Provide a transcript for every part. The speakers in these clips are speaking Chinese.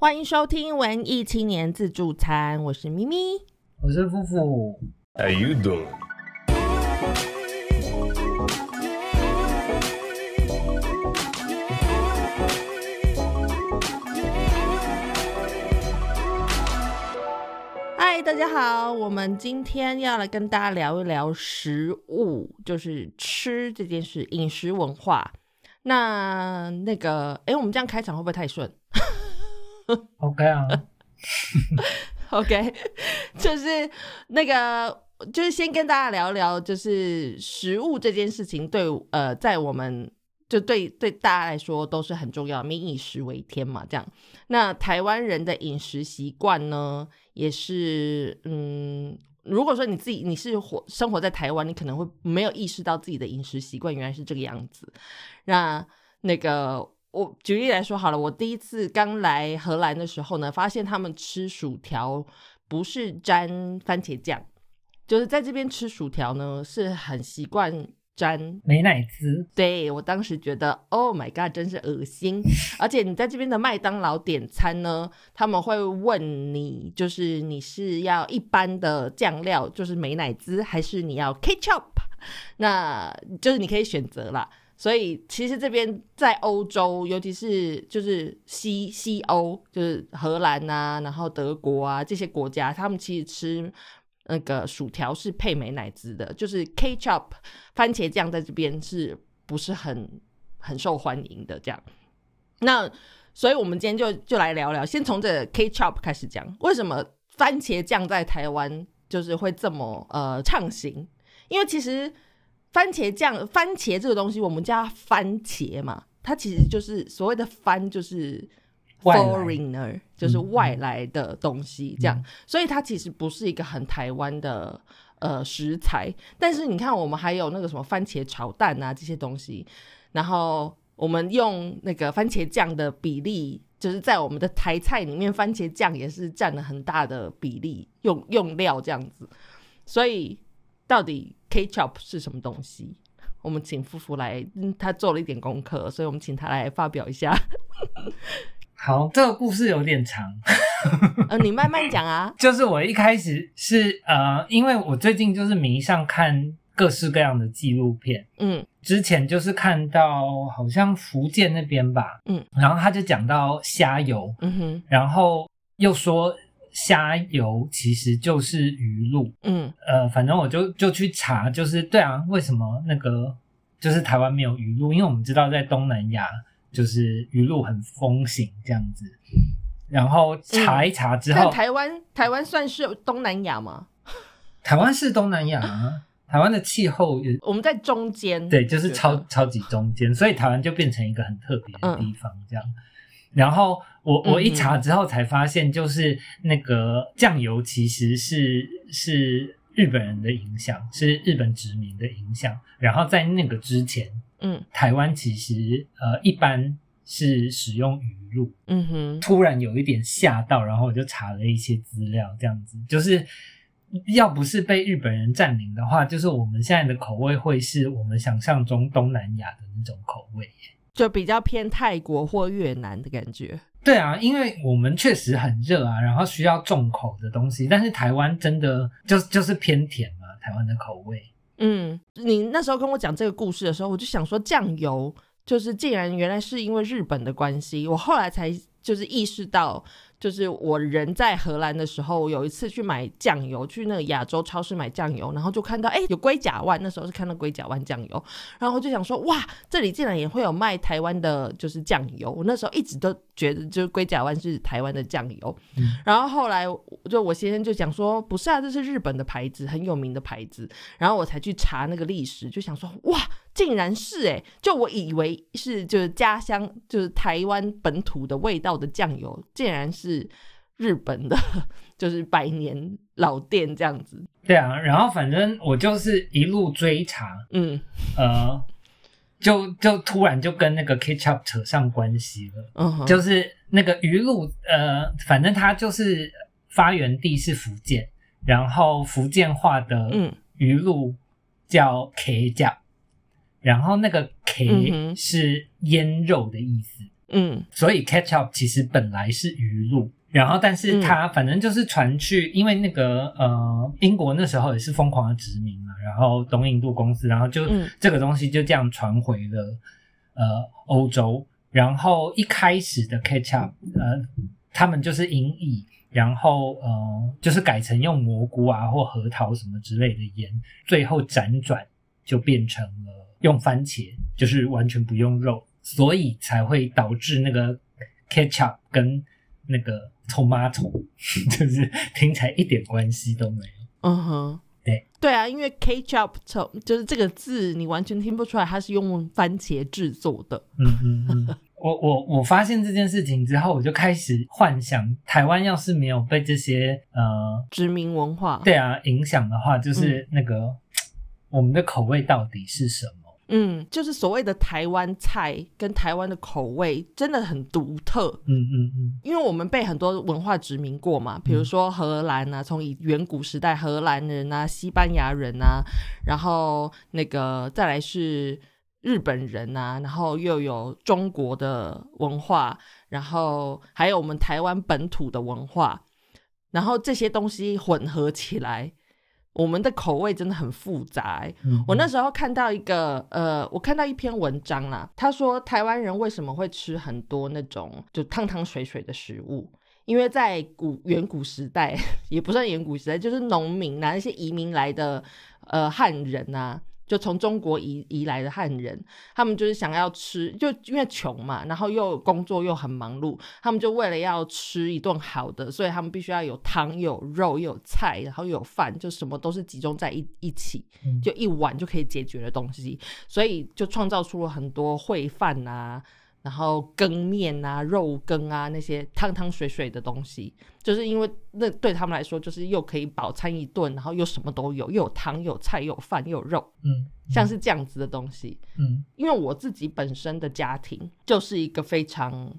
欢迎收听文艺青年自助餐，我是咪咪。我是夫妇，How you doing? 嗨，大家好，我们今天要来跟大家聊一聊食物，就是吃这件事，饮食文化。那那个，哎，我们这样开场会不会太顺 OK 啊？OK，就是那个，就是先跟大家聊聊，就是食物这件事情对呃，在我们就对对大家来说都是很重要，民以食为天嘛，这样。那台湾人的饮食习惯呢，也是嗯，如果说你自己你是活生活在台湾，你可能会没有意识到自己的饮食习惯原来是这个样子。那那个我举例来说好了，我第一次刚来荷兰的时候呢，发现他们吃薯条不是沾番茄酱，就是在这边吃薯条呢是很习惯沾美乃滋，对我当时觉得，Oh my god，真是恶心！而且你在这边的麦当劳点餐呢，他们会问你，就是你是要一般的酱料，就是美乃滋，还是你要 ketchup？那就是你可以选择啦。所以其实这边在欧洲，尤其是就是西西欧，就是荷兰啊，然后德国啊这些国家，他们其实吃那个薯条是配美乃滋的，就是 ketchup 番茄酱在这边是不是很很受欢迎的这样？那所以我们今天就就来聊聊，先从这 ketchup 开始讲，为什么番茄酱在台湾就是会这么呃畅行？因为其实番茄酱，番茄这个东西，我们叫它番茄嘛，它其实就是所谓的番，就是 foreigner，就是嗯外来的东西，这样，所以它其实不是一个很台湾的呃食材。但是你看，我们还有那个什么番茄炒蛋啊这些东西，然后我们用那个番茄酱的比例。就是在我们的台菜里面，番茄酱也是占了很大的比例，用用料这样子。所以到底 ketchup 是什么东西？我们请夫妇来，嗯，他做了一点功课，所以我们请他来发表一下。好，这个故事有点长，呃，你慢慢讲啊。就是我一开始是呃，因为我最近就是迷上看各式各样的纪录片，嗯之前就是看到好像福建那边吧，嗯，然后他就讲到虾油，嗯哼然后又说虾油其实就是鱼露，嗯呃，反正我就就去查，就是对啊，为什么那个就是台湾没有鱼露？因为我们知道在东南亚就是鱼露很风行这样子，然后查一查之但后，台湾台湾算是东南亚吗？台湾是东南亚啊，台湾的气候也我们在中间，对，就是超超级中间，所以台湾就变成一个很特别的地方这样。然后我我一查之后才发现，就是那个酱油其实是是日本人的影响，是日本殖民的影响。然后在那个之前，嗯台湾其实呃一般是使用鱼露。嗯哼，突然有一点吓到，然后我就查了一些资料，这样子就是。要不是被日本人占领的话，就是我们现在的口味会是我们想象中东南亚的那种口味。就比较偏泰国或越南的感觉。对啊，因为我们确实很热啊，然后需要重口的东西，但是台湾真的就就是偏甜嘛，台湾的口味。嗯，你那时候跟我讲这个故事的时候，我就想说酱油就是竟然原来是因为日本的关系，我后来才就是意识到，就是我人在荷兰的时候，有一次去买酱油，去那个亚洲超市买酱油，然后就看到哎、有龟甲湾，那时候是看到龟甲湾酱油，然后就想说哇，这里竟然也会有卖台湾的，就是酱油。我那时候一直都觉得就是龟甲湾是台湾的酱油，嗯然后后来就我先生就讲说不是啊，这是日本的牌子，很有名的牌子。然后我才去查那个历史，就想说哇，竟然是哎，就我以为是就是家乡就是台湾本土的味道的酱油，竟然是日本的，就是百年老店这样子。对啊，然后反正我就是一路追查，嗯呃，就就突然就跟那个 ketchup 扯上关系了。嗯哼，就是那个鱼露，呃，反正它就是发源地是福建，然后福建话的嗯鱼露叫 K 酱，然后那个嗯 K 是腌肉的意思，嗯，所以 ketchup 其实本来是鱼露，然后但是它反正就是传去，因为那个呃英国那时候也是疯狂的殖民嘛，然后东印度公司，然后就这个东西就这样传回了呃欧洲，然后一开始的 ketchup 呃他们就是引以，然后呃就是改成用蘑菇啊或核桃什么之类的盐，最后辗转就变成了用番茄，就是完全不用肉。所以才会导致那个 ketchup 跟那个 tomato 就是听起来一点关系都没有。嗯哼，对对啊，因为 ketchup 就是这个字，你完全听不出来它是用番茄制作的。嗯嗯嗯。我我我发现这件事情之后，我就开始幻想，台湾要是没有被这些呃殖民文化对啊影响的话，就是那个 我们的口味到底是什么？嗯，就是所谓的台湾菜跟台湾的口味真的很独特。嗯嗯嗯，因为我们被很多文化殖民过嘛，比如说荷兰啊，从以远古时代荷兰人啊、西班牙人啊，然后那个再来是日本人啊，然后又有中国的文化，然后还有我们台湾本土的文化，然后这些东西混合起来。我们的口味真的很复杂。我那时候看到一个，呃，我看到一篇文章啦，他说台湾人为什么会吃很多那种就汤汤水水的食物？因为在古远古时代，也不算远古时代，就是农民啊，那些移民来的呃汉人啊。就从中国移移来的汉人，他们就是想要吃，就因为穷嘛，然后又工作又很忙碌，他们就为了要吃一顿好的，所以他们必须要有汤、有肉、有菜，然后有饭，就什么都是集中在一一起，就一碗就可以解决的东西，所以就创造出了很多烩饭啊。然后羹面啊、肉羹啊那些汤汤水水的东西，就是因为那对他们来说，就是又可以饱餐一顿，然后又什么都有，又有汤、有菜、有饭、又有肉，嗯，像是这样子的东西，嗯，因为我自己本身的家庭就是一个非常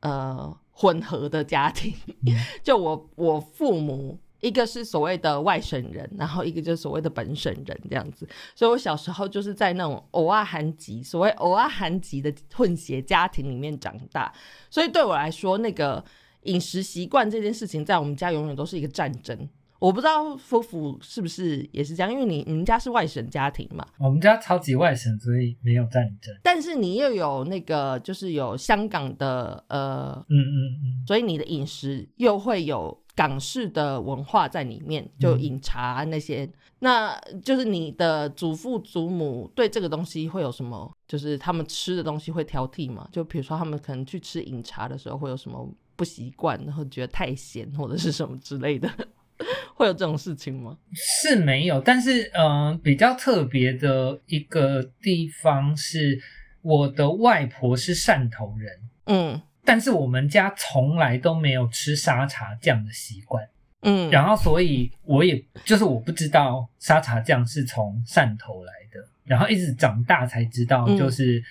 呃混合的家庭，就我我父母。一个是所谓的外省人，然后一个就是所谓的本省人这样子，所以我小时候就是在那种偶尔韩籍，所谓偶尔韩籍的混血家庭里面长大，所以对我来说，那个饮食习惯这件事情，在我们家永远都是一个战争。我不知道夫妇是不是也是这样，因为你你们家是外省家庭嘛？我们家超级外省，所以没有战争。但是你又有那个，就是有香港的呃，嗯嗯嗯，所以你的饮食又会有。港式的文化在里面，就饮茶那些，那就是你的祖父祖母对这个东西会有什么？就是他们吃的东西会挑剔吗？就比如说他们可能去吃饮茶的时候会有什么不习惯，然后觉得太咸或者是什么之类的，会有这种事情吗？是没有，但是嗯，比较特别的一个地方是，我的外婆是汕头人，嗯。但是我们家从来都没有吃沙茶酱的习惯，嗯，然后所以我也就是我不知道沙茶酱是从汕头来的，然后一直长大才知道，就是，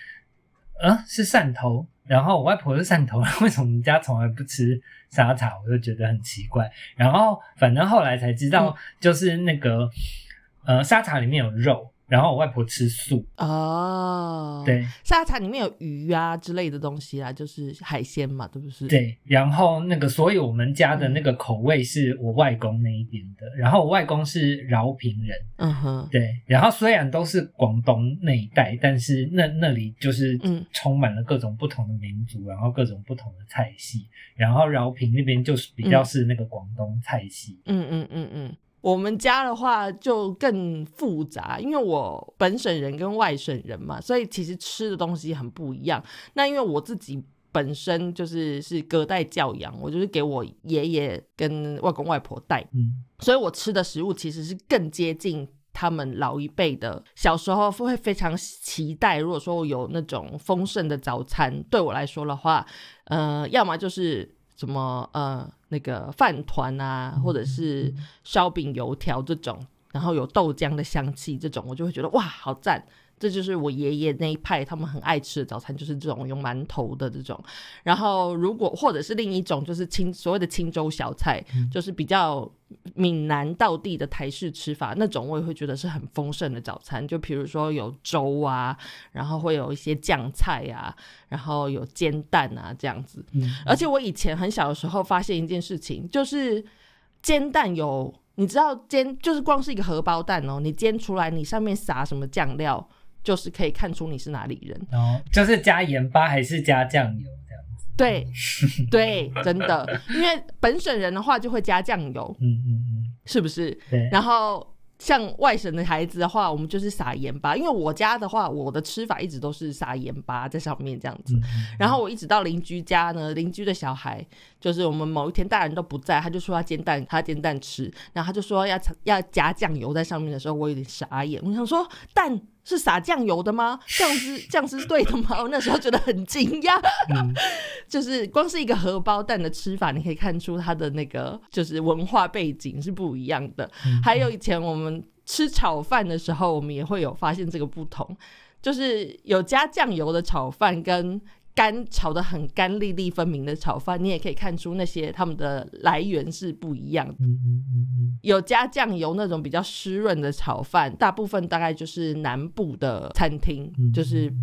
呃，是汕头，然后我外婆是汕头，为什么我们家从来不吃沙茶？我就觉得很奇怪，然后反正后来才知道，就是那个，呃，沙茶里面有肉。然后我外婆吃素。哦，对，沙茶里面有鱼啊之类的东西啊，就是海鲜嘛，对不是？对，然后那个，所以我们家的那个口味是我外公那一边的，然后我外公是饶平人，嗯哼，对，然后虽然都是广东那一带，但是那那里就是充满了各种不同的民族，然后各种不同的菜系，然后饶平那边就是比较是那个广东菜系，嗯嗯嗯嗯。我们家的话就更复杂，因为我本省人跟外省人嘛，所以其实吃的东西很不一样。那因为我自己本身就是是隔代教养，我就是给我爷爷跟外公外婆带，嗯，所以我吃的食物其实是更接近他们老一辈的。小时候会非常期待，如果说有那种丰盛的早餐，对我来说的话，呃，要么就是什么呃。那个饭团啊，或者是烧饼、油条这种，然后有豆浆的香气，这种我就会觉得哇，好赞！这就是我爷爷那一派他们很爱吃的早餐，就是这种用馒头的这种。然后如果或者是另一种，就是清所谓的清粥小菜，就是比较闽南道地的台式吃法，那种我也会觉得是很丰盛的早餐。就比如说有粥啊，然后会有一些酱菜啊，然后有煎蛋啊这样子。而且我以前很小的时候发现一件事情，就是煎蛋有。你知道煎就是光是一个荷包蛋哦，你煎出来，你上面撒什么酱料，就是可以看出你是哪里人。哦，就是加盐巴还是加酱油这样子？对，对，真的，因为本省人的话就会加酱油，嗯嗯嗯，是不是？对，然后。像外省的孩子的话，我们就是撒盐巴。因为我家的话，我的吃法一直都是撒盐巴在上面这样子。然后我一直到邻居家呢，邻居的小孩就是我们某一天大人都不在，他就说要煎蛋，他煎蛋吃。然后他就说要要加酱油在上面的时候，我有点傻眼。我想说蛋。是撒酱油的吗？酱汁酱是对的吗？我那时候觉得很惊讶，就是光是一个荷包蛋的吃法，你可以看出它的那个就是文化背景是不一样的。还有以前我们吃炒饭的时候，我们也会有发现这个不同，就是有加酱油的炒饭跟。干炒的很干粒粒分明的炒饭，你也可以看出那些他们的来源是不一样的。嗯嗯嗯嗯，有加酱油那种比较湿润的炒饭，大部分大概就是南部的餐厅，就是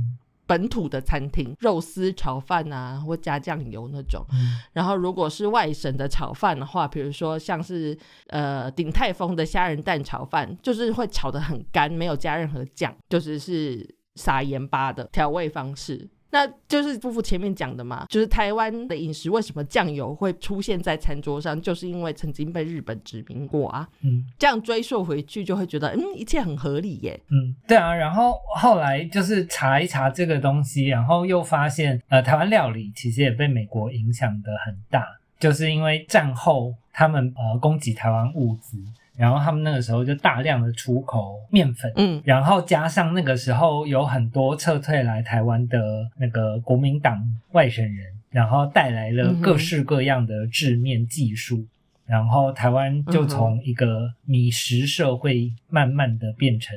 本土的餐厅，肉丝炒饭啊，或加酱油那种。然后如果是外省的炒饭的话，比如说像是呃鼎泰丰的虾仁蛋炒饭，就是会炒的很干，没有加任何酱，就是是撒盐巴的调味方式。那就是夫妇前面讲的嘛，就是台湾的饮食为什么酱油会出现在餐桌上，就是因为曾经被日本殖民过啊。嗯，这样追溯回去就会觉得，嗯，一切很合理耶。嗯，对啊。然后后来就是查一查这个东西，然后又发现，呃，台湾料理其实也被美国影响的很大，就是因为战后他们呃供给台湾物资。然后他们那个时候就大量的出口面粉，嗯，然后加上那个时候有很多撤退来台湾的那个国民党外省人，然后带来了各式各样的制面技术，然后台湾就从一个米食社会慢慢的变成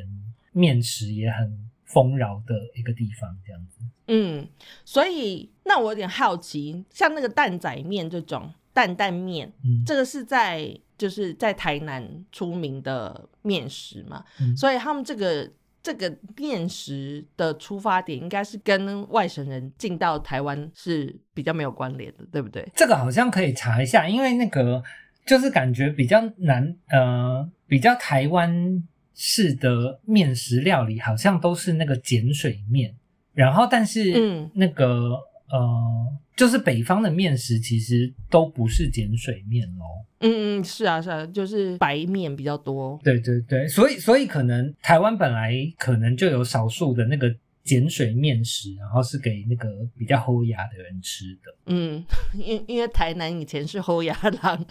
面食也很丰饶的一个地方，这样子。嗯，所以那我有点好奇，像那个蛋仔面这种担担面，这个是在。就是在台南出名的面食嘛，所以他们这个这个面食的出发点应该是跟外省人进到台湾是比较没有关联的，对不对？这个好像可以查一下，因为那个就是感觉比较难，呃，比较台湾式的面食料理好像都是那个碱水面，然后但是嗯，那个。呃，就是北方的面食其实都不是碱水面哦。嗯嗯，是啊是啊，就是白面比较多。对对对，所以所以可能台湾本来可能就有少数的那个碱水面食，然后是给那个比较齁牙的人吃的。嗯，因因为台南以前是齁牙郎。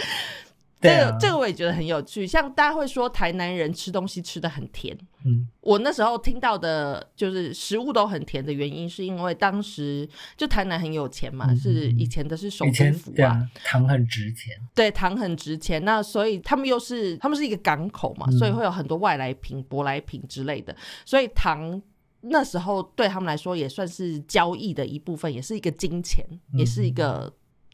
这个这个我也觉得很有趣，像大家会说台南人吃东西吃的很甜，嗯，我那时候听到的就是食物都很甜的原因，是因为当时就台南很有钱嘛，是以前的是首都府啊，糖很值钱，对，糖很值钱，那所以他们又是他们是一个港口嘛，所以会有很多外来品、舶来品之类的，所以糖那时候对他们来说也算是交易的一部分，也是一个金钱，也是一个。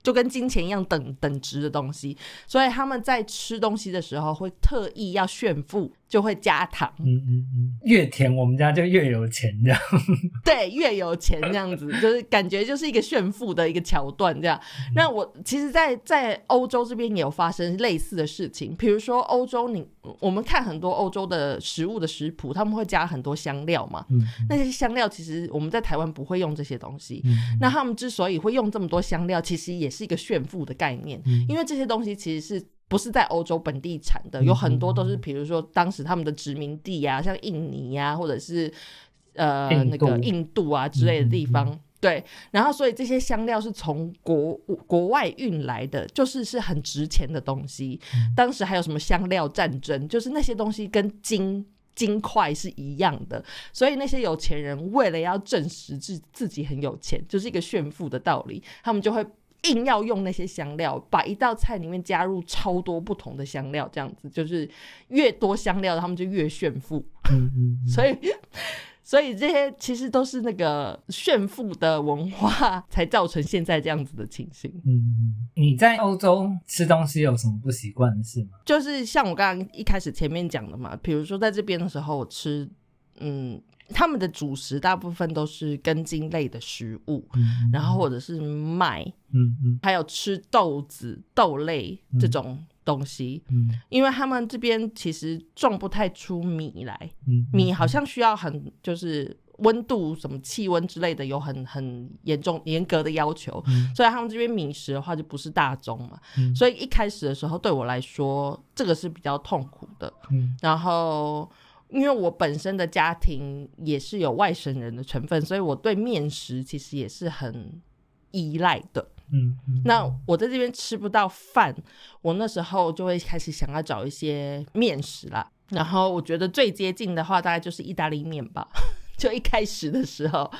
就跟金钱一样等等值的东西，所以他们在吃东西的时候会特意要炫富。就会加糖，嗯嗯嗯，越甜我们家就越有钱这样，对，越有钱这样子，就是感觉就是一个炫富的一个桥段这样。那我其实，在在欧洲这边也有发生类似的事情，比如说欧洲，你我们看很多欧洲的食物的食谱，他们会加很多香料嘛，嗯，那些香料其实我们在台湾不会用这些东西，那他们之所以会用这么多香料，其实也是一个炫富的概念，因为这些东西其实是。不是在欧洲本地产的，有很多都是，比如说当时他们的殖民地呀，像印尼呀，或者是呃那个印度啊之类的地方，对。然后所以这些香料是从国国外运来的，就是是很值钱的东西。当时还有什么香料战争，就是那些东西跟金金块是一样的。所以那些有钱人为了要证实自自己很有钱，就是一个炫富的道理，他们就会。硬要用那些香料，把一道菜里面加入超多不同的香料，这样子就是越多香料，他们就越炫富。嗯嗯。所以，所以这些其实都是那个炫富的文化，才造成现在这样子的情形。嗯，你在欧洲吃东西有什么不习惯的事吗？就是像我刚刚一开始前面讲的嘛，比如说在这边的时候，我吃，嗯，他们的主食大部分都是根茎类的食物，嗯。然后或者是麦，嗯嗯。还有吃豆子、豆类这种东西，嗯。因为他们这边其实种不太出米来，嗯，米好像需要很就是温度、什么气温之类的有很很严重严格的要求，嗯。所以他们这边米食的话就不是大宗嘛，嗯。所以一开始的时候对我来说这个是比较痛苦的。嗯。然后因为我本身的家庭也是有外省人的成分，所以我对面食其实也是很依赖的。嗯嗯，那我在这边吃不到饭，我那时候就会开始想要找一些面食啦。然后我觉得最接近的话，大概就是意大利面吧。就一开始的时候，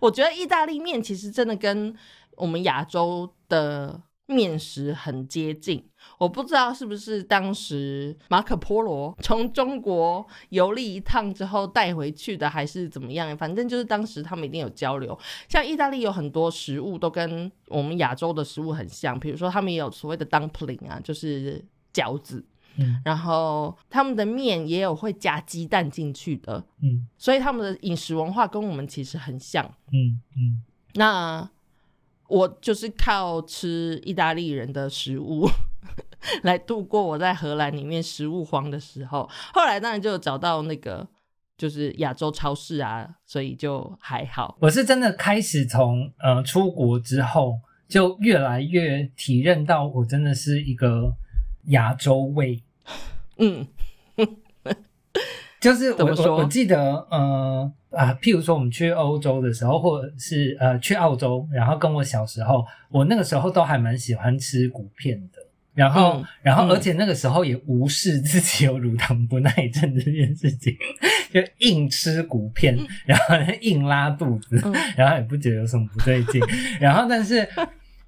我觉得意大利面其实真的跟我们亚洲的面食很接近。我不知道是不是当时马可波罗从中国游历一趟之后带回去的，还是怎么样？反正就是当时他们一定有交流。像意大利有很多食物都跟我们亚洲的食物很像，比如说他们也有所谓的 dumpling 啊，就是饺子，嗯然后他们的面也有会加鸡蛋进去的，嗯所以他们的饮食文化跟我们其实很像。嗯嗯那我就是靠吃意大利人的食物 来度过我在荷兰里面食物荒的时候。后来当然就有找到那个就是亚洲超市啊，所以就还好。我是真的开始从呃出国之后，就越来越体认到我真的是一个亚洲胃。嗯就是我怎么说我我记得呃啊，譬如说我们去欧洲的时候，或者是呃去澳洲，然后跟我小时候，我那个时候都还蛮喜欢吃骨片的。然后，嗯然后，嗯而且那个时候也无视自己有乳糖不耐症这件事情，就硬吃骨片，然后硬拉肚子，嗯然后也不觉得有什么不对劲。然后，但是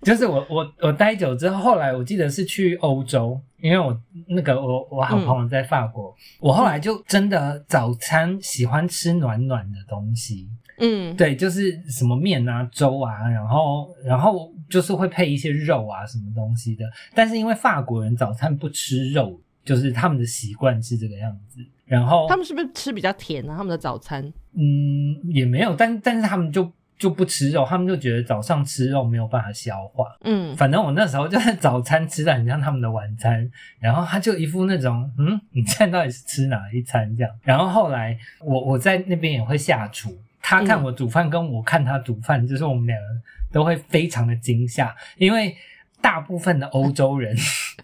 就是我我我待久之后，后来我记得是去欧洲，因为我那个我我好朋友在法国，我后来就真的早餐喜欢吃暖暖的东西，嗯，对，就是什么面啊、粥啊，然后然后就是会配一些肉啊什么东西的。但是因为法国人早餐不吃肉，就是他们的习惯是这个样子。然后他们是不是吃比较甜啊？他们的早餐？嗯也没有，但但是他们就就不吃肉，他们就觉得早上吃肉没有办法消化。嗯，反正我那时候就是早餐吃的很像他们的晚餐，然后他就一副那种，嗯，你现在到底是吃哪一餐这样？然后后来我我在那边也会下厨，他看我煮饭跟我看他煮饭，就是我们两个都会非常的惊吓，因为大部分的欧洲人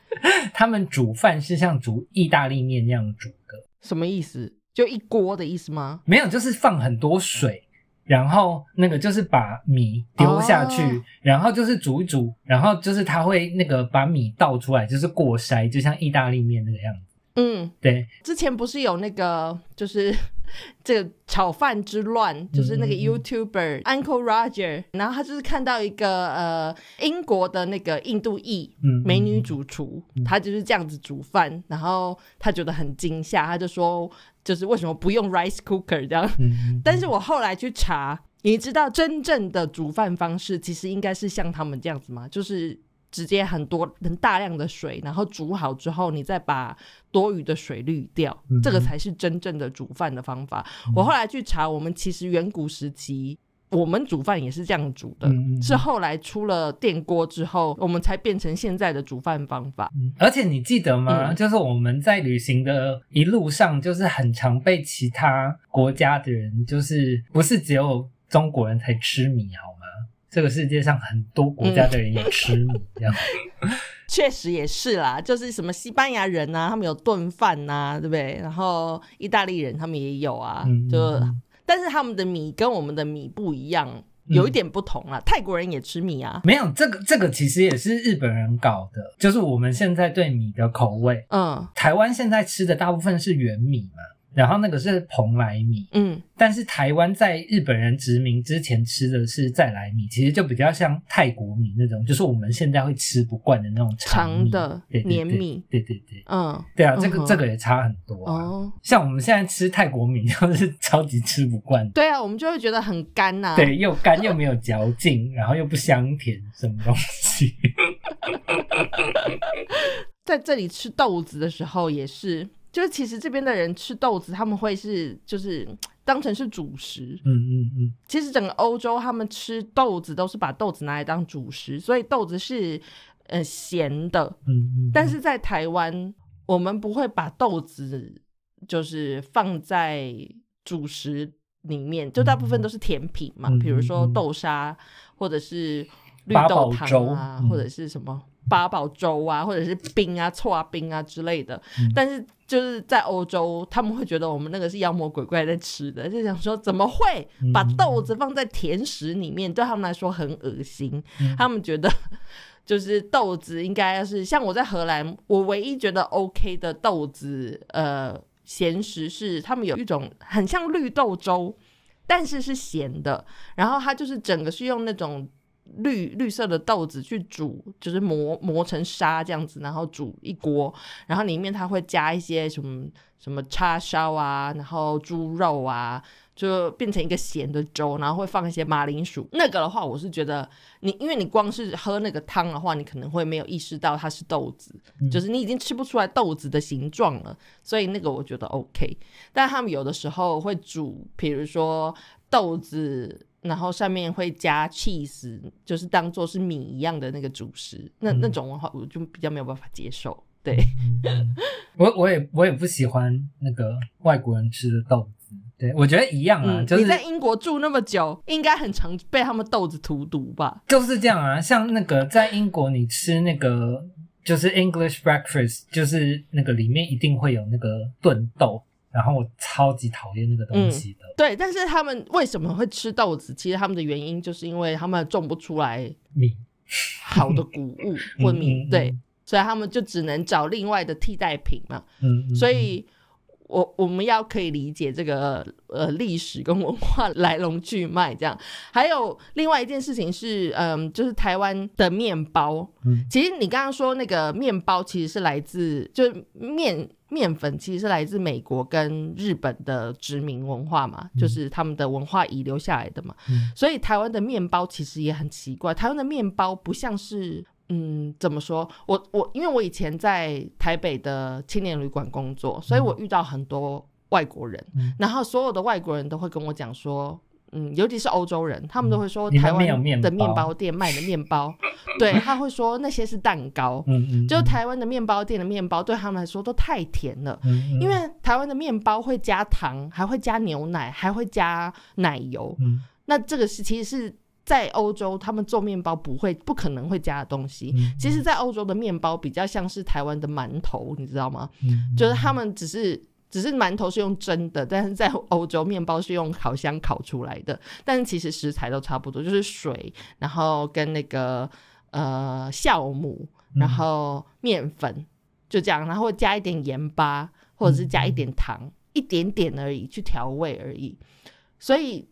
他们煮饭是像煮意大利面那样煮的，什么意思？就一锅的意思吗？没有，就是放很多水，然后那个就是把米丢下去，哦然后就是煮一煮，然后就是他会那个把米倒出来，就是过筛，就像意大利面那个样子。嗯，对，之前不是有那个就是 这个炒饭之乱，就是那个嗯嗯 YouTuber Uncle Roger，然后他就是看到一个呃英国的那个印度裔嗯，美女主厨，她就是这样子煮饭，然后他觉得很惊吓，他就说就是为什么不用 rice cooker 这样？但是我后来去查，你知道真正的煮饭方式其实应该是像他们这样子吗？就是直接很多很大量的水，然后煮好之后，你再把多余的水滤掉，嗯这个才是真正的煮饭的方法。我后来去查，我们其实远古时期。我们煮饭也是这样煮的，是后来出了电锅之后，我们才变成现在的煮饭方法。嗯而且你记得吗？嗯就是我们在旅行的一路上，就是很常被其他国家的人，就是不是只有中国人才吃米好吗？这个世界上很多国家的人也吃米，这样。确实也是啦，就是什么西班牙人啊，他们有炖饭呐，对不对？然后意大利人他们也有啊，嗯就嗯但是他们的米跟我们的米不一样，有一点不同啦。泰国人也吃米啊，没有这个，这个其实也是日本人搞的，就是我们现在对米的口味。嗯台湾现在吃的大部分是圆米嘛，然后那个是蓬莱米，嗯，但是台湾在日本人殖民之前吃的是再来米，其实就比较像泰国米那种，就是我们现在会吃不惯的那种长的黏米，对对对，嗯，对啊，这个这个也差很多啊。像我们现在吃泰国米，就是超级吃不惯。对啊，我们就会觉得很干呐，对，又干又没有嚼劲，然后又不香甜，什么东西。在这里吃豆子的时候也是。就是其实这边的人吃豆子，他们会是就是当成是主食。嗯嗯嗯。其实整个欧洲他们吃豆子都是把豆子拿来当主食，所以豆子是呃咸的。嗯嗯。但是在台湾，我们不会把豆子就是放在主食里面，就大部分都是甜品嘛，比如说豆沙或者是绿豆汤啊，或者是什么。八宝粥啊，或者是冰啊、醋啊冰啊之类的，但是就是在欧洲，他们会觉得我们那个是妖魔鬼怪在吃的，就想说怎么会把豆子放在甜食里面？对他们来说很恶心，他们觉得就是豆子应该是像我在荷兰，我唯一觉得 OK 的豆子呃咸食是他们有一种很像绿豆粥，但是是咸的，然后它就是整个是用那种。绿绿色的豆子去煮，就是磨磨成沙这样子，然后煮一锅，然后里面它会加一些什么什么叉烧啊，然后猪肉啊，就变成一个咸的粥，然后会放一些马铃薯。那个的话，我是觉得你，因为你光是喝那个汤的话，你可能会没有意识到它是豆子，就是你已经吃不出来豆子的形状了，所以那个我觉得 OK。但他们有的时候会煮，比如说豆子。然后上面会加 cheese，就是当做是米一样的那个主食，那那种的话我就比较没有办法接受。对，我我也我也不喜欢那个外国人吃的豆子。对，我觉得一样啊。你在英国住那么久，应该很常被他们豆子荼毒吧？就是这样啊，像那个在英国你吃那个就是 English breakfast，就是那个里面一定会有那个炖豆。然后我超级讨厌那个东西的。对，但是他们为什么会吃豆子？其实他们的原因就是因为他们种不出来米，好的谷物 或米，对，所以他们就只能找另外的替代品嘛。嗯，所以。我我们要可以理解这个呃历史跟文化来龙去脉，这样。还有另外一件事情是，嗯，就是台湾的面包。嗯，其实你刚刚说那个面包其实是来自，就是面面粉其实是来自美国跟日本的殖民文化嘛，就是他们的文化遗留下来的嘛。嗯，所以台湾的面包其实也很奇怪，台湾的面包不像是。嗯，怎么说？我我因为我以前在台北的青年旅馆工作，所以我遇到很多外国人，然后所有的外国人都会跟我讲说，嗯，尤其是欧洲人，他们都会说台湾的面包店卖的面包，对他会说那些是蛋糕，嗯嗯，就台湾的面包店的面包对他们来说都太甜了，嗯，因为台湾的面包会加糖，还会加牛奶，还会加奶油，嗯，那这个是其实是。在欧洲，他们做面包不会、不可能会加的东西。其实，在欧洲的面包比较像是台湾的馒头，你知道吗？就是他们只是只是馒头是用蒸的，但是在欧洲面包是用烤箱烤出来的。但是其实食材都差不多，就是水，然后跟那个呃酵母，然后面粉，就这样，然后加一点盐巴，或者是加一点糖，一点点而已，去调味而已。所以。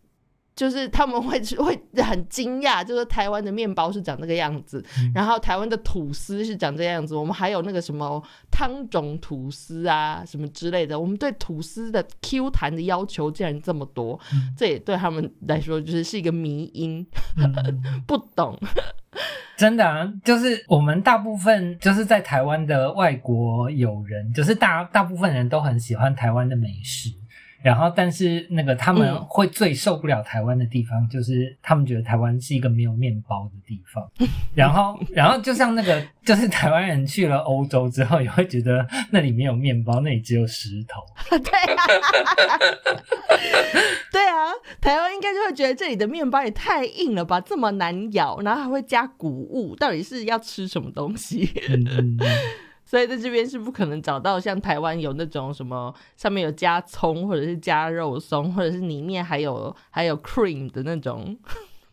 就是他们会 会很惊讶，就是台湾的面包是长这个样子，然后台湾的吐司是长这样子，我们还有那个什么汤种吐司啊，什么之类的，我们对吐司的 Q 弹的要求竟然这么多，这也对他们来说就是是一个迷因，不懂。真的啊，就是我们大部分就是在台湾的外国友人，就是大大部分人都很喜欢台湾的美食。然后，但是那个他们会最受不了台湾的地方，就是他们觉得台湾是一个没有面包的地方。然后，然后就像那个，就是台湾人去了欧洲之后，也会觉得那里没有面包，那里只有石头。对啊，对啊，台湾应该就会觉得这里的面包也太硬了吧，这么难咬，然后还会加谷物，到底是要吃什么东西？所以在这边是不可能找到像台湾有那种什么上面有加葱或者是加肉松，或者是里面还有还有 cream 的那种。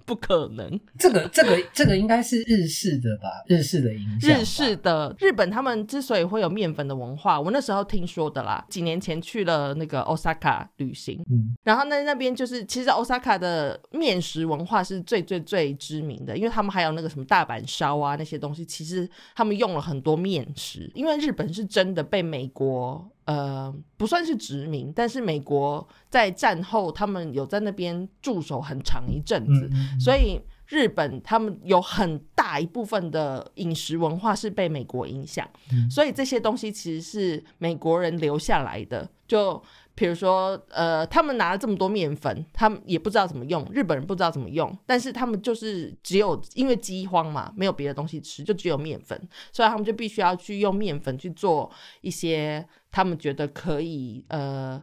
不可能。这个这个这个应该是日式的吧？日式的影响。日式的日本，他们之所以会有面粉的文化，我那时候听说的啦。几年前去了那个 Osaka 旅行，嗯，然后那那边就是其实 Osaka 的面食文化是最最最知名的，因为他们还有那个什么大阪烧啊那些东西，其实他们用了很多面食。因为日本是真的被美国呃不算是殖民，但是美国在战后他们有在那边驻守很长一阵子，所以。日本他们有很大一部分的饮食文化是被美国影响，所以这些东西其实是美国人留下来的。就比如说，呃，他们拿了这么多面粉，他们也不知道怎么用，日本人不知道怎么用，但是他们就是只有因为饥荒嘛，没有别的东西吃，就只有面粉，所以他们就必须要去用面粉去做一些他们觉得可以呃。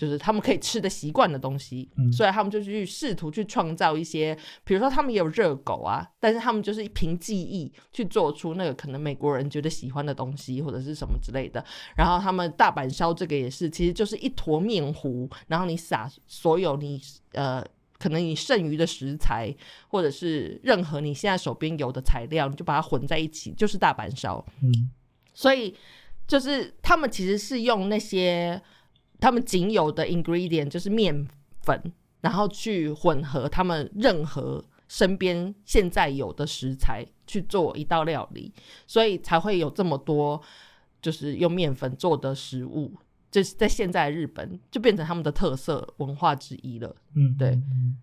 就是他们可以吃的习惯的东西，所以他们就去试图去创造一些，比如说他们也有热狗啊，但是他们就是凭记忆去做出那个可能美国人觉得喜欢的东西或者是什么之类的。然后他们大阪烧这个也是，其实就是一坨面糊，然后你撒所有你呃可能你剩余的食材或者是任何你现在手边有的材料，你就把它混在一起，就是大阪烧。嗯，所以就是他们其实是用那些。他们仅有的 ingredient 就是面粉，然后去混合他们任何身边现在有的食材去做一道料理，所以才会有这么多就是用面粉做的食物。就是在现在日本就变成他们的特色文化之一了。嗯，对。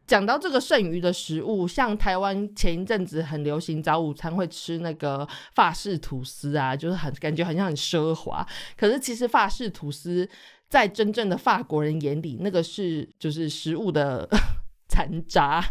讲到这个剩余的食物，像台湾前一阵子很流行早午餐会吃那个法式吐司啊，就是很感觉好像很奢华。可是其实法式吐司。在真正的法国人眼里，那个是就是食物的 残渣，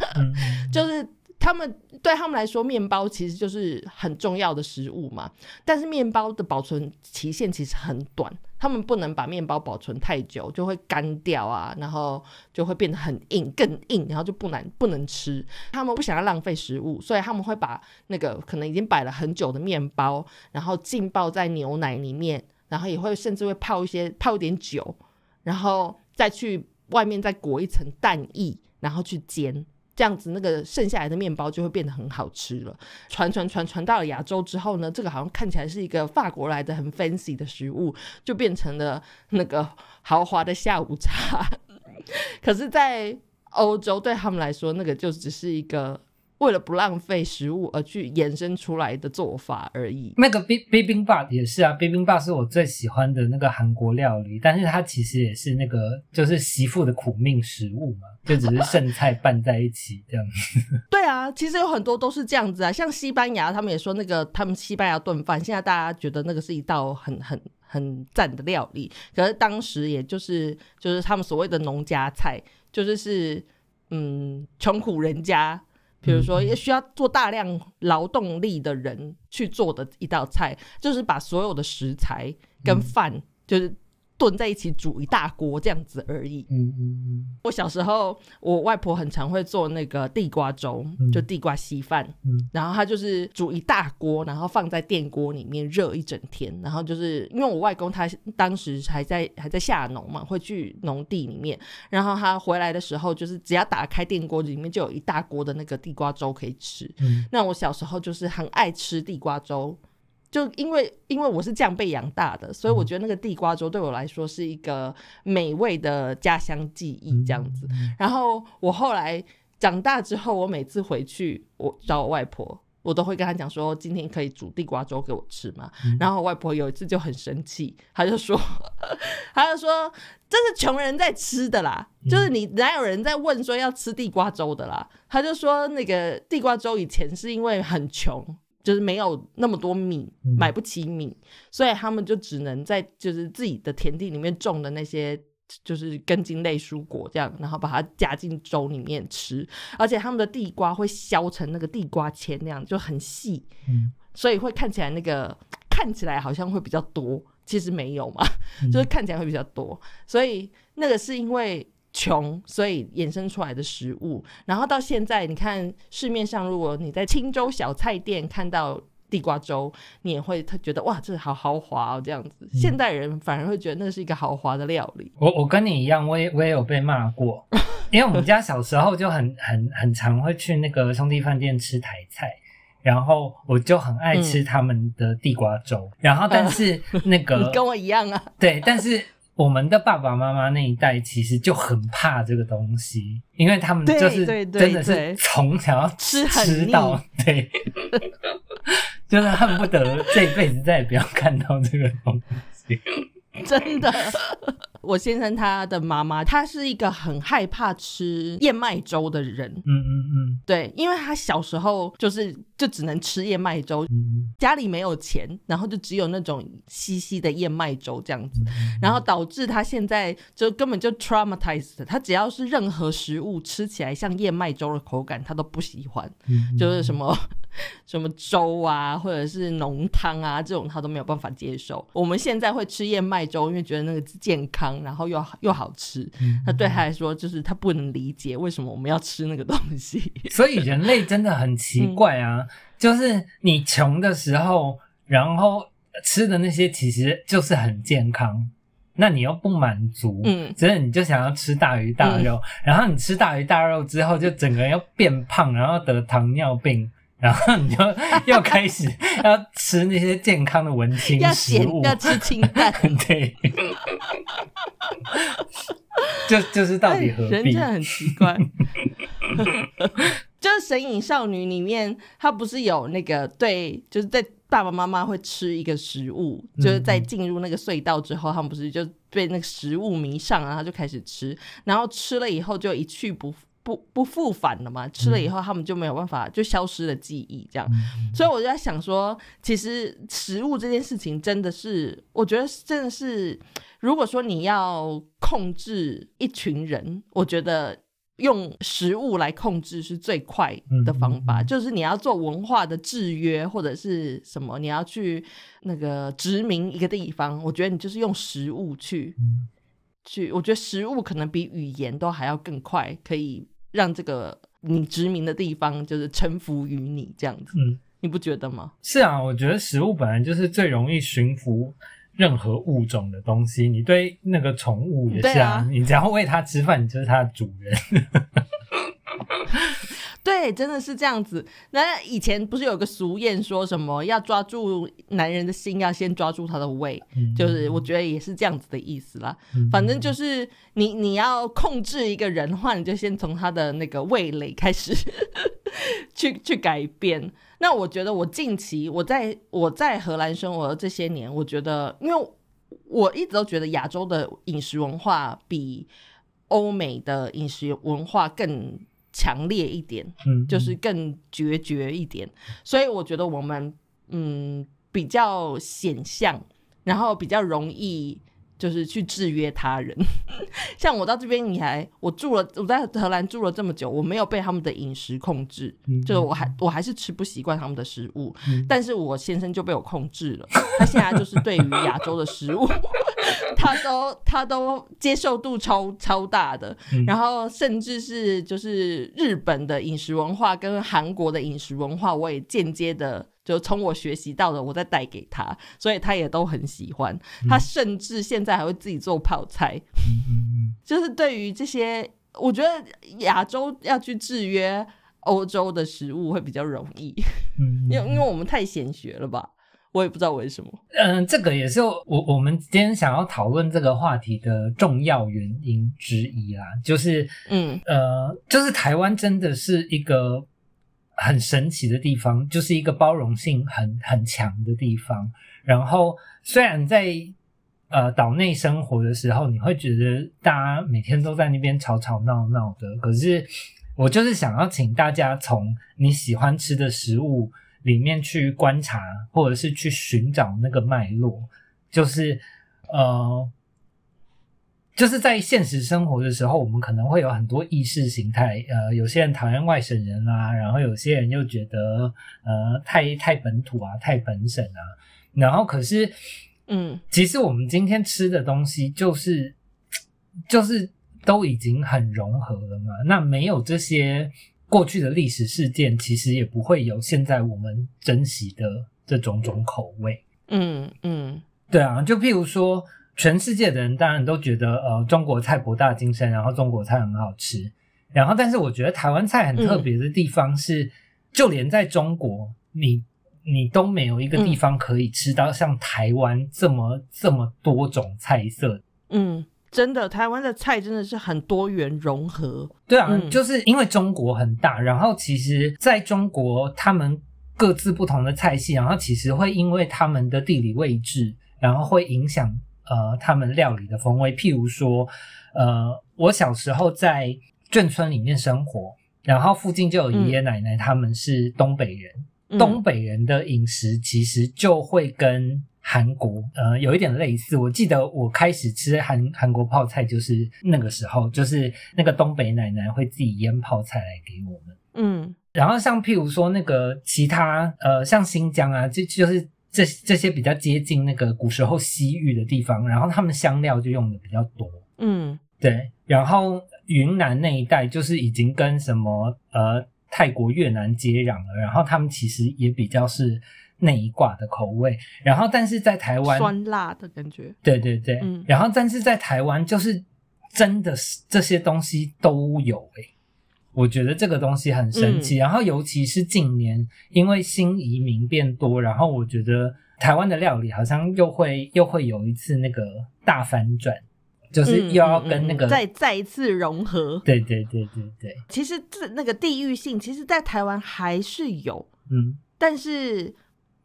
就是他们对他们来说，面包其实就是很重要的食物嘛。但是面包的保存期限其实很短，他们不能把面包保存太久，就会干掉啊，然后就会变得很硬，更硬，然后就不难不能吃。他们不想要浪费食物，所以他们会把那个可能已经摆了很久的面包，然后浸泡在牛奶里面。然后也会甚至会泡一些泡一点酒，然后再去外面再裹一层蛋液，然后去煎，这样子那个剩下来的面包就会变得很好吃了。传传传传到了亚洲之后呢，这个好像看起来是一个法国来的很 fancy 的食物，就变成了那个豪华的下午茶。可是，在欧洲对他们来说，那个就只是一个。为了不浪费食物而去延伸出来的做法而已。那个冰冰冰霸也是啊，冰冰霸是我最喜欢的那个韩国料理，但是它其实也是那个就是媳妇的苦命食物嘛，就只是剩菜拌在一起这样子。对啊，其实有很多都是这样子啊，像西班牙他们也说那个他们西班牙炖饭，现在大家觉得那个是一道很很很赞的料理，可是当时也就是就是他们所谓的农家菜，就是是嗯穷苦人家。比如说，也需要做大量劳动力的人去做的一道菜，就是把所有的食材跟饭，就是。炖在一起煮一大锅这样子而已。嗯嗯嗯。我小时候，我外婆很常会做那个地瓜粥，就地瓜稀饭。嗯。然后她就是煮一大锅，然后放在电锅里面热一整天。然后就是因为我外公他当时还在还在下农嘛，会去农地里面。然后他回来的时候，就是只要打开电锅，里面就有一大锅的那个地瓜粥可以吃。嗯。那我小时候就是很爱吃地瓜粥。就因为因为我是这样被养大的，所以我觉得那个地瓜粥对我来说是一个美味的家乡记忆这样子。然后我后来长大之后，我每次回去我找我外婆，我都会跟她讲说，今天可以煮地瓜粥给我吃吗？然后外婆有一次就很生气，她就说，她就说这是穷人在吃的啦，就是你哪有人在问说要吃地瓜粥的啦？她就说那个地瓜粥以前是因为很穷。就是没有那么多米，买不起米，所以他们就只能在就是自己的田地里面种的那些就是根茎类蔬果这样，然后把它加进粥里面吃。而且他们的地瓜会削成那个地瓜签那样，就很细，所以会看起来那个看起来好像会比较多，其实没有嘛，就是看起来会比较多。所以那个是因为。穷，所以衍生出来的食物，然后到现在，你看市面上，如果你在青州小菜店看到地瓜粥，你也会他觉得哇，这好豪华哦，这样子。现代人反而会觉得那是一个豪华的料理。我我跟你一样，我也我也有被骂过，因为我们家小时候就很很很常会去那个兄弟饭店吃台菜，然后我就很爱吃他们的地瓜粥。然后，但是那个 你跟我一样啊，对，但是我们的爸爸妈妈那一代其实就很怕这个东西，因为他们就是真的是从小吃吃到对，就是恨不得这辈子再也不要看到这个东西。真的，我先生他的妈妈，她是一个很害怕吃燕麦粥的人。嗯嗯嗯，对，因为他小时候就是就只能吃燕麦粥，家里没有钱，然后就只有那种稀稀的燕麦粥这样子，然后导致他现在就根本就 traumatized。他只要是任何食物吃起来像燕麦粥的口感，他都不喜欢，就是什么。什么粥啊，或者是浓汤啊，这种他都没有办法接受。我们现在会吃燕麦粥，因为觉得那个健康，然后又又好吃。那对他来说，就是他不能理解为什么我们要吃那个东西。所以人类真的很奇怪啊！就是你穷的时候，然后吃的那些其实就是很健康，那你又不满足，嗯，所以你就想要吃大鱼大肉，然后你吃大鱼大肉之后，就整个人又变胖，然后得糖尿病。然后你就又开始 要吃那些健康的文青食物，要吃清淡，对，就就是到底何必？人真的很奇怪。就是《神隐少女》里面，她不是有那个对，就是在爸爸妈妈会吃一个食物，就是在进入那个隧道之后，他们不是就被那个食物迷上，然后就开始吃，然后吃了以后就一去不复。不不复返了嘛？吃了以后，他们就没有办法，就消失了记忆，这样。所以我就在想说，其实食物这件事情真的是，我觉得真的是，如果说你要控制一群人，我觉得用食物来控制是最快的方法。就是你要做文化的制约或者是什么，你要去那个殖民一个地方，我觉得你就是用食物去去，我觉得食物可能比语言都还要更快，可以。让这个你殖民的地方就是臣服于你这样子，嗯，你不觉得吗？是啊，我觉得食物本来就是最容易驯服任何物种的东西。你对那个宠物也是啊，你只要喂它吃饭，你就是它的主人。对，真的是这样子。那以前不是有个俗谚说什么要抓住男人的心，要先抓住他的胃，就是我觉得也是这样子的意思啦。反正就是你你要控制一个人的话，你就先从他的那个味蕾开始 去去改变。那我觉得我近期我在我在荷兰生活这些年，我觉得因为我一直都觉得亚洲的饮食文化比欧美的饮食文化更。强烈一点，嗯，就是更决绝一点，所以我觉得我们嗯比较显象，然后比较容易就是去制约他人。像我到这边，你还我住了，我在荷兰住了这么久，我没有被他们的饮食控制，就是我还我还是吃不习惯他们的食物，但是我先生就被我控制了，他现在就是对于亚洲的食物。他都他都接受度超超大的，然后甚至是就是日本的饮食文化跟韩国的饮食文化，我也间接的就从我学习到的，我再带给他，所以他也都很喜欢。他甚至现在还会自己做泡菜，就是对于这些，我觉得亚洲要去制约欧洲的食物会比较容易，因为因为我们太显学了吧。我也不知道为什么。嗯，这个也是我我们今天想要讨论这个话题的重要原因之一啦。就是嗯呃，就是台湾真的是一个很神奇的地方，就是一个包容性很很强的地方。然后虽然在呃岛内生活的时候，你会觉得大家每天都在那边吵吵闹闹的，可是我就是想要请大家从你喜欢吃的食物。里面去观察，或者是去寻找那个脉络，就是呃，就是在现实生活的时候，我们可能会有很多意识形态，呃，有些人讨厌外省人啊，然后有些人又觉得呃太太本土啊，太本省啊，然后可是，嗯，其实我们今天吃的东西就是就是都已经很融合了嘛，那没有这些。过去的历史事件其实也不会有现在我们珍惜的这种种口味。嗯嗯，对啊，就譬如说，全世界的人当然都觉得呃中国菜博大精深，然后中国菜很好吃，然后但是我觉得台湾菜很特别的地方是，就连在中国，你你都没有一个地方可以吃到像台湾这么这么多种菜色。嗯，真的，台湾的菜真的是很多元融合。对啊，就是因为中国很大，然后其实在中国他们各自不同的菜系，然后其实会因为他们的地理位置，然后会影响呃他们料理的风味。譬如说，呃，我小时候在眷村里面生活，然后附近就有爷爷奶奶，他们是东北人，东北人的饮食其实就会跟。韩国呃有一点类似，我记得我开始吃韩韩国泡菜就是那个时候，就是那个东北奶奶会自己腌泡菜来给我们。嗯，然后像譬如说那个其他呃像新疆啊，就就是这这些比较接近那个古时候西域的地方，然后他们香料就用的比较多。嗯，对。然后云南那一带就是已经跟什么呃泰国、越南接壤了，然后他们其实也比较是。那一挂的口味，然后但是在台湾酸辣的感觉，对对对，嗯，然后但是在台湾就是真的是这些东西都有诶，我觉得这个东西很神奇。然后尤其是近年，因为新移民变多，然后我觉得台湾的料理好像又会又会有一次那个大反转，就是又要跟那个再再一次融合。对对对对对，其实这那个地域性，其实在台湾还是有，嗯，但是。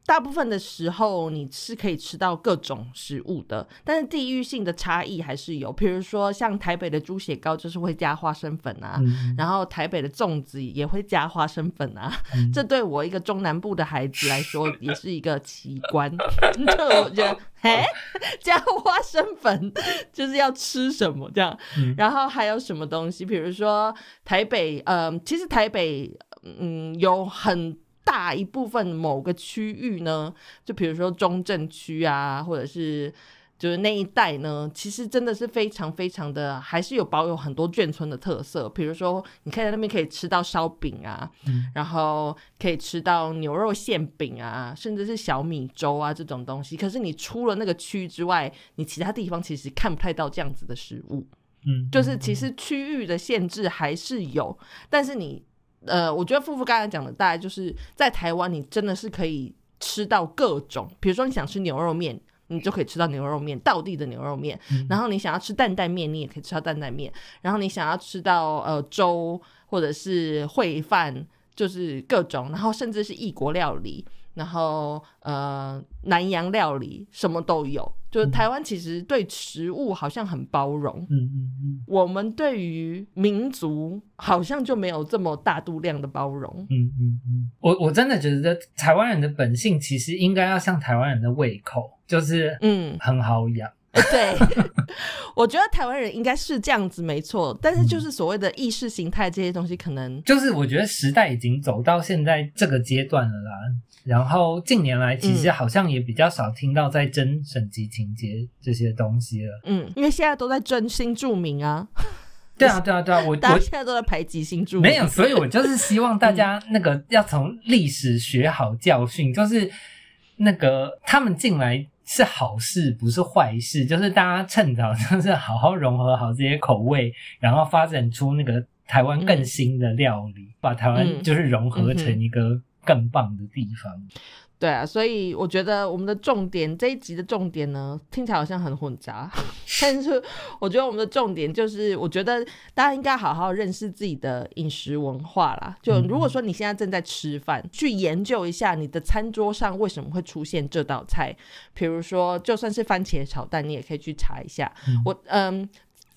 大部分的时候你是可以吃到各种食物的，但是地域性的差异还是有。比如说像台北的猪血糕就是会加花生粉啊，然后台北的粽子也会加花生粉啊。这对我一个中南部的孩子来说也是一个奇观，就我觉得，哎，加花生粉就是要吃什么这样？然后还有什么东西？比如说台北，嗯，其实台北，嗯，有很。大一部分某个区域呢，就比如说中正区啊，或者是就是那一带呢，其实真的是非常非常的，还是有保有很多眷村的特色。比如说，你可以在那边可以吃到烧饼啊，然后可以吃到牛肉馅饼啊，甚至是小米粥啊这种东西。可是你出了那个区之外，你其他地方其实看不太到这样子的食物。嗯，就是其实区域的限制还是有，但是你。呃，我觉得富富刚才讲的，大概就是在台湾，你真的是可以吃到各种，比如说你想吃牛肉面，你就可以吃到牛肉面，道地的牛肉面。然后你想要吃担担面，你也可以吃到担担面。然后你想要吃到呃粥或者是烩饭，就是各种，然后甚至是异国料理。然后，呃，南洋料理什么都有，就是台湾其实对食物好像很包容。嗯嗯嗯，我们对于民族好像就没有这么大度量的包容。嗯嗯嗯，我我真的觉得台湾人的本性其实应该要像台湾人的胃口，就是嗯很好养。对，我觉得台湾人应该是这样子，没错。但是就是所谓的意识形态这些东西，可能就是我觉得时代已经走到现在这个阶段了啦。然后近年来，其实好像也比较少听到在争省级情节这些东西了。嗯，因为现在都在争新著名啊。对啊，对啊，对啊，我 大家现在都在排挤新著名。没有，所以我就是希望大家那个要从历史学好教训，就是那个他们进来是好事，不是坏事。就是大家趁早 就是好好融合好这些口味，然后发展出那个台湾更新的料理，把台湾就是融合成一个。更棒的地方，对啊，所以我觉得我们的重点这一集的重点呢，听起来好像很混杂，但是我觉得我们的重点就是，我觉得大家应该好好认识自己的饮食文化啦。就如果说你现在正在吃饭，去研究一下你的餐桌上为什么会出现这道菜，比如说就算是番茄炒蛋，你也可以去查一下。我嗯。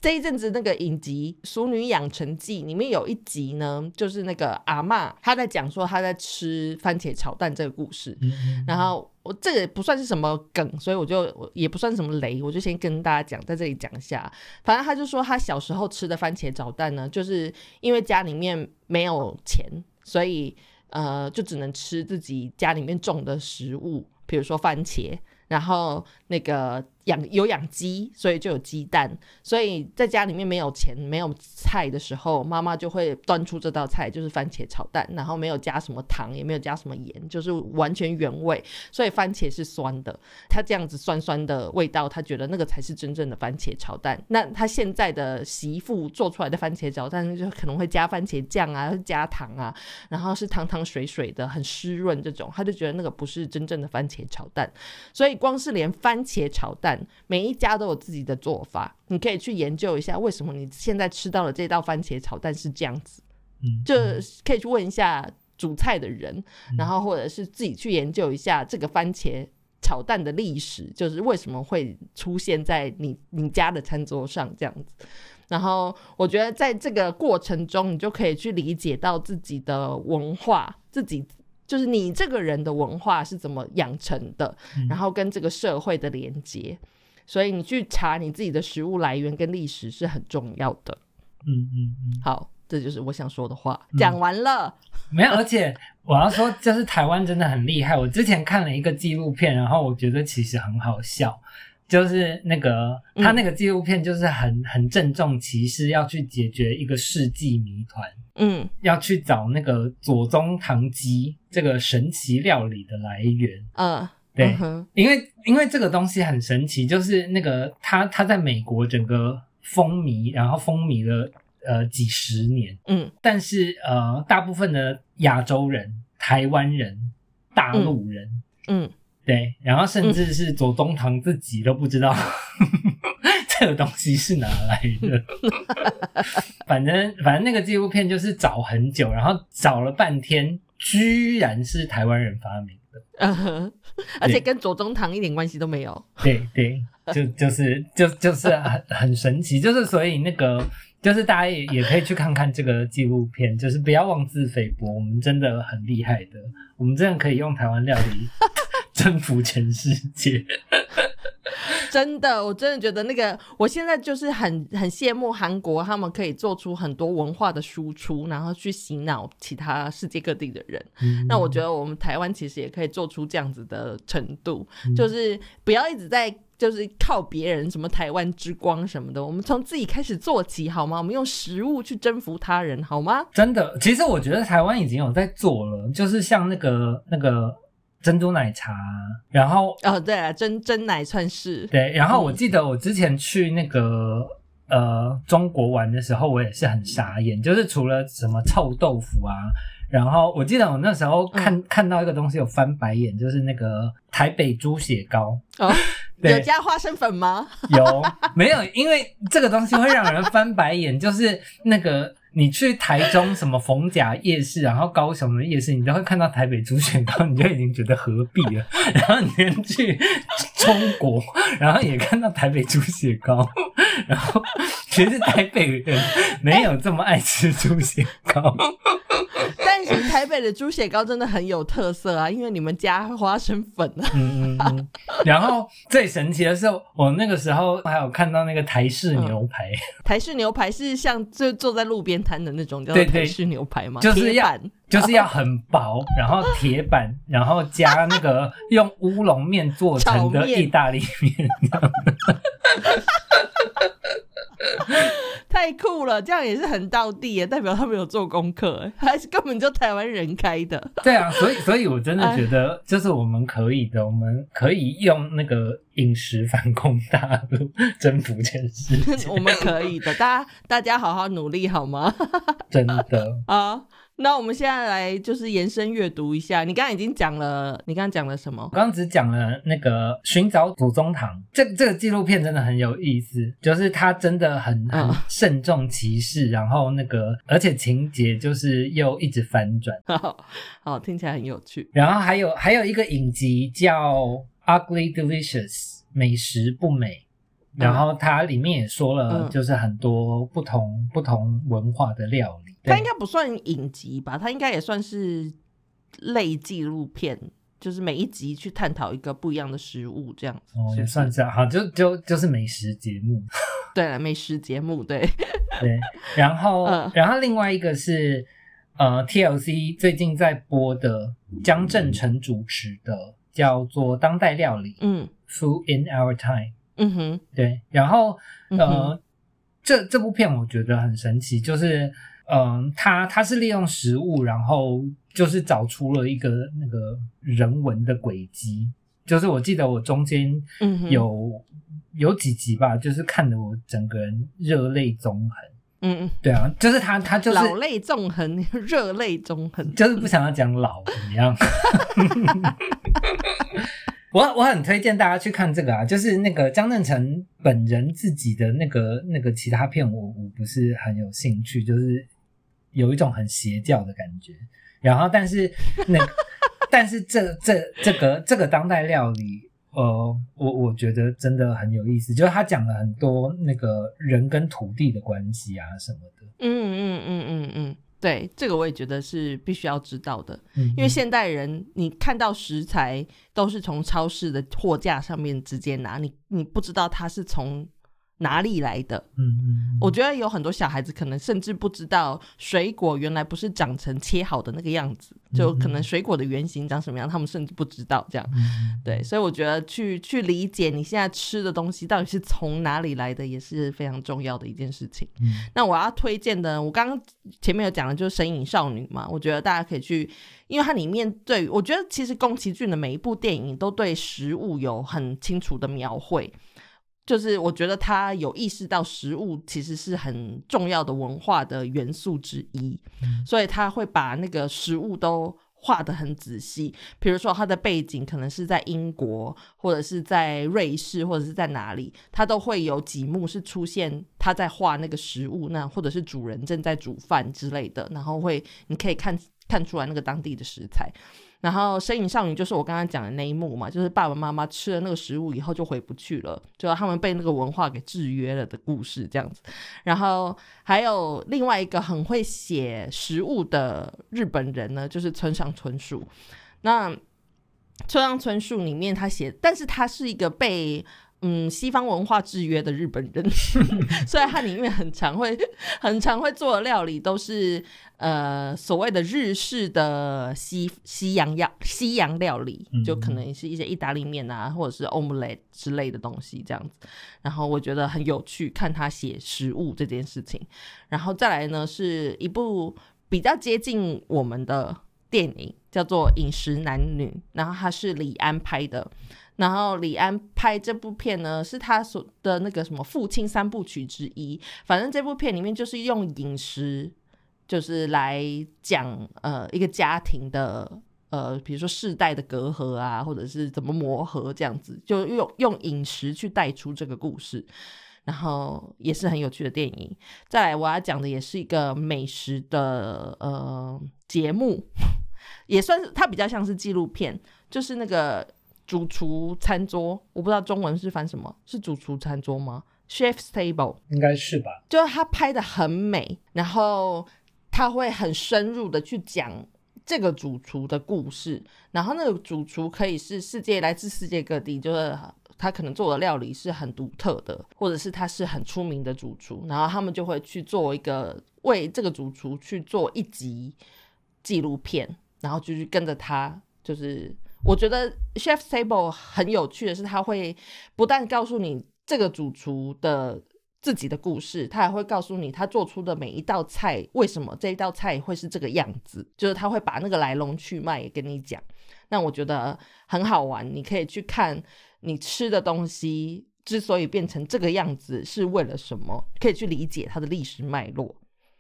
这一阵子那个影集《熟女养成记》里面有一集呢，就是那个阿妈她在讲说她在吃番茄炒蛋这个故事。然后我这个不算是什么梗，所以我就也不算什么雷，我就先跟大家讲，在这里讲一下。反正他就说他小时候吃的番茄炒蛋呢，就是因为家里面没有钱，所以呃就只能吃自己家里面种的食物，比如说番茄。然后那个养有养鸡，所以就有鸡蛋。所以在家里面没有钱、没有菜的时候，妈妈就会端出这道菜，就是番茄炒蛋，然后没有加什么糖，也没有加什么盐，就是完全原味。所以番茄是酸的，它这样子酸酸的味道，他觉得那个才是真正的番茄炒蛋。那他现在的媳妇做出来的番茄炒蛋，就可能会加番茄酱啊，加糖啊，然后是汤汤水水的，很湿润这种，他就觉得那个不是真正的番茄炒蛋。所以光是连番茄炒蛋。每一家都有自己的做法，你可以去研究一下为什么你现在吃到的这道番茄炒蛋是这样子，嗯，就可以去问一下煮菜的人，然后或者是自己去研究一下这个番茄炒蛋的历史，就是为什么会出现在你你家的餐桌上这样子。然后我觉得在这个过程中，你就可以去理解到自己的文化，自己。就是你这个人的文化是怎么养成的，然后跟这个社会的连接，所以你去查你自己的食物来源跟历史是很重要的。嗯嗯嗯，好，这就是我想说的话，讲完了。没有，而且我要说，就是台湾真的很厉害。我之前看了一个纪录片，然后我觉得其实很好笑。就是那个他那个纪录片，就是很很郑重其事要去解决一个世纪谜团，嗯，要去找那个左宗棠鸡这个神奇料理的来源，嗯，对，因为因为这个东西很神奇，就是那个他他在美国整个风靡，然后风靡了呃几十年，嗯，但是呃大部分的亚洲人、台湾人、大陆人，嗯。对，然后甚至是左宗棠自己都不知道 这个东西是哪来的。反正反正那个纪录片就是找很久，然后找了半天，居然是台湾人发明的，而且跟左宗棠一点关系都没有。对对，就就是就就是很很神奇，就是所以那个就是大家也也可以去看看这个纪录片，就是不要妄自菲薄，我们真的很厉害的，我们真的可以用台湾料理。征服全世界，真的，我真的觉得那个，我现在就是很很羡慕韩国，他们可以做出很多文化的输出，然后去洗脑其他世界各地的人。那我觉得我们台湾其实也可以做出这样子的程度，就是不要一直在就是靠别人，什么台湾之光什么的，我们从自己开始做起好吗？我们用食物去征服他人好吗？真的，其实我觉得台湾已经有在做了，就是像那个那个。珍珠奶茶，然后哦，对啊，珍珍奶算是对。然后我记得我之前去那个呃中国玩的时候，我也是很傻眼，就是除了什么臭豆腐啊，然后我记得我那时候看看到一个东西有翻白眼，就是那个台北猪血糕哦，有加花生粉吗？有没有？因为这个东西会让人翻白眼，就是那个。你去台中什么逢甲夜市，然后高雄的夜市，你都会看到台北猪血糕，你就已经觉得何必了。然后你去中国，然后也看到台北猪血糕，然后其实台北人没有这么爱吃猪血糕。但是台北的猪血糕真的很有特色啊，因为你们加花生粉啊。嗯嗯嗯。然后最神奇的是，我那个时候还有看到那个台式牛排。台式牛排是像就坐在路边摊的那种叫台式牛排吗？就是要就是要很薄，然后铁板，然后加那个 用乌龙面做成的意大利面。太酷了，这样也是很到地耶，代表他们有做功课，还是根本就台湾人开的。对啊，所以所以我真的觉得，就是我们可以的，我们可以用那个饮食反攻大陆，征服全世界。我们可以的，大家大家好好努力好吗？真的啊。那我们现在来就是延伸阅读一下，你刚刚已经讲了，你刚刚讲了什么？我刚刚只讲了那个寻找祖宗堂，这这个纪录片真的很有意思，就是它真的很很 慎重其事，然后那个而且情节就是又一直反转，好听起来很有趣。然后还有还有一个影集叫《Ugly Delicious》，美食不美，然后它里面也说了，就是很多不同不同文化的料理。它应该不算影集吧？它应该也算是类纪录片，就是每一集去探讨一个不一样的食物，这样子。哦，也算是好，就就就是美食节目。对了，美食节目，对对。然后，然后另外一个是呃，TLC 最近在播的江正成主持的，叫做《当代料理》。嗯，Food in Our Time。嗯哼，对。然后嗯呃哼，这这部片我觉得很神奇，就是嗯，它它是利用食物，然后就是找出了一个那个人文的轨迹。就是我记得我中间嗯有、有几集吧，就是看得我整个人热泪纵横。嗯，对啊，就是他他就是老泪纵横，热泪纵横。就是不想要讲老怎么样。我我很推荐大家去看这个啊，就是那个江正成本人自己的那个那个其他片我，我不是很有兴趣，就是有一种很邪教的感觉。然后，但是那但是这这这个这个当代料理，呃，我我觉得真的很有意思，就是他讲了很多那个人跟土地的关系啊什么的。嗯嗯嗯嗯嗯，对，这个我也觉得是必须要知道的，嗯，因为现代人你看到食材都是从超市的货架上面直接拿，你你不知道它是从哪里来的。嗯嗯，我觉得有很多小孩子可能甚至不知道水果原来不是长成切好的那个样子，就可能水果的原型长什么样，他们甚至不知道这样。嗯对，所以我觉得去去理解你现在吃的东西到底是从哪里来的，也是非常重要的一件事情。嗯那我要推荐的，我刚刚前面有讲的就是《神隐少女》嘛，我觉得大家可以去，因为它里面对我觉得其实宫崎骏的每一部电影都对食物有很清楚的描绘。就是我觉得他有意识到食物其实是很重要的文化的元素之一，嗯所以他会把那个食物都画得很仔细。比如说他的背景可能是在英国，或者是在瑞士，或者是在哪里，他都会有几幕是出现他在画那个食物，那或者是主人正在煮饭之类的，然后会你可以看看出来那个当地的食材。然后《身影少女》就是我刚刚讲的那一幕嘛，就是爸爸妈妈吃了那个食物以后就回不去了，就他们被那个文化给制约了的故事这样子。然后还有另外一个很会写食物的日本人呢，就是村上春树。那村上春树里面他写，但是他是一个被嗯西方文化制约的日本人，所以他里面很常会 很常会做的料理都是呃所谓的日式的西西洋料西洋料理，就可能是一些意大利面啊，或者是 omelette 之类的东西这样子。然后我觉得很有趣，看他写食物这件事情。然后再来呢，是一部比较接近我们的电影，叫做《饮食男女》，然后它是李安拍的。然后李安拍这部片呢，是他所的那个什么父亲三部曲之一。反正这部片里面就是用饮食，就是来讲呃一个家庭的呃，比如说世代的隔阂啊，或者是怎么磨合这样子，就用用饮食去带出这个故事。然后也是很有趣的电影。再来，我要讲的也是一个美食的呃节目，也算是它比较像是纪录片，就是那个主厨餐桌，我不知道中文是翻什么，是主厨餐桌吗？Chef's Table，应该是吧？就是他拍的很美，然后他会很深入的去讲这个主厨的故事，然后那个主厨可以是世界来自世界各地，就是他可能做的料理是很独特的，或者是他是很出名的主厨，然后他们就会去做一个为这个主厨去做一集纪录片，然后就去跟着他，就是我觉得 Chef Table 很有趣的是，他会不但告诉你这个主厨的自己的故事，他还会告诉你他做出的每一道菜为什么这一道菜会是这个样子，就是他会把那个来龙去脉也跟你讲。那我觉得很好玩，你可以去看你吃的东西之所以变成这个样子是为了什么，可以去理解它的历史脉络。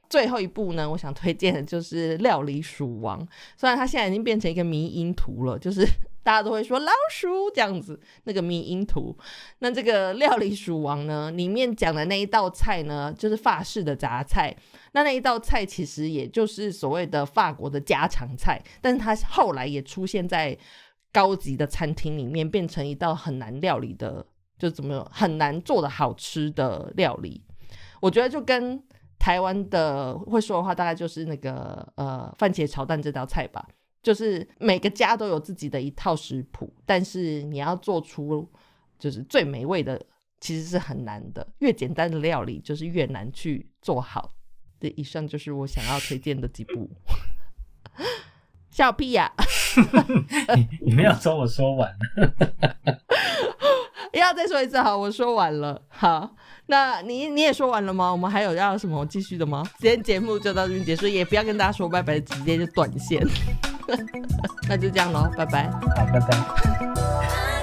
最后一部呢，我想推荐的就是《料理鼠王》，虽然它现在已经变成一个迷因图了，就是 大家都会说老鼠这样子，那个迷因图。那这个《料理鼠王》呢，里面讲的那一道菜呢，就是法式的杂菜。那那一道菜其实也就是所谓的法国的家常菜，但是它后来也出现在高级的餐厅里面，变成一道很难料理的，就怎么很难做的好吃的料理。我觉得就跟台湾的会说的话，大概就是那个呃番茄炒蛋这道菜吧。就是每个家都有自己的一套食谱，但是你要做出就是最美味的，其实是很难的。越简单的料理，就是越难去做好。这以上就是我想要推荐的几部。笑屁呀、你你没有说我说完，要再说一次好，我说完了。好，那你你也说完了吗？我们还有要什么继续的吗？今天节目就到这边结束，也不要跟大家说拜拜，直接就断线。那就这样喽，拜拜。好，拜拜。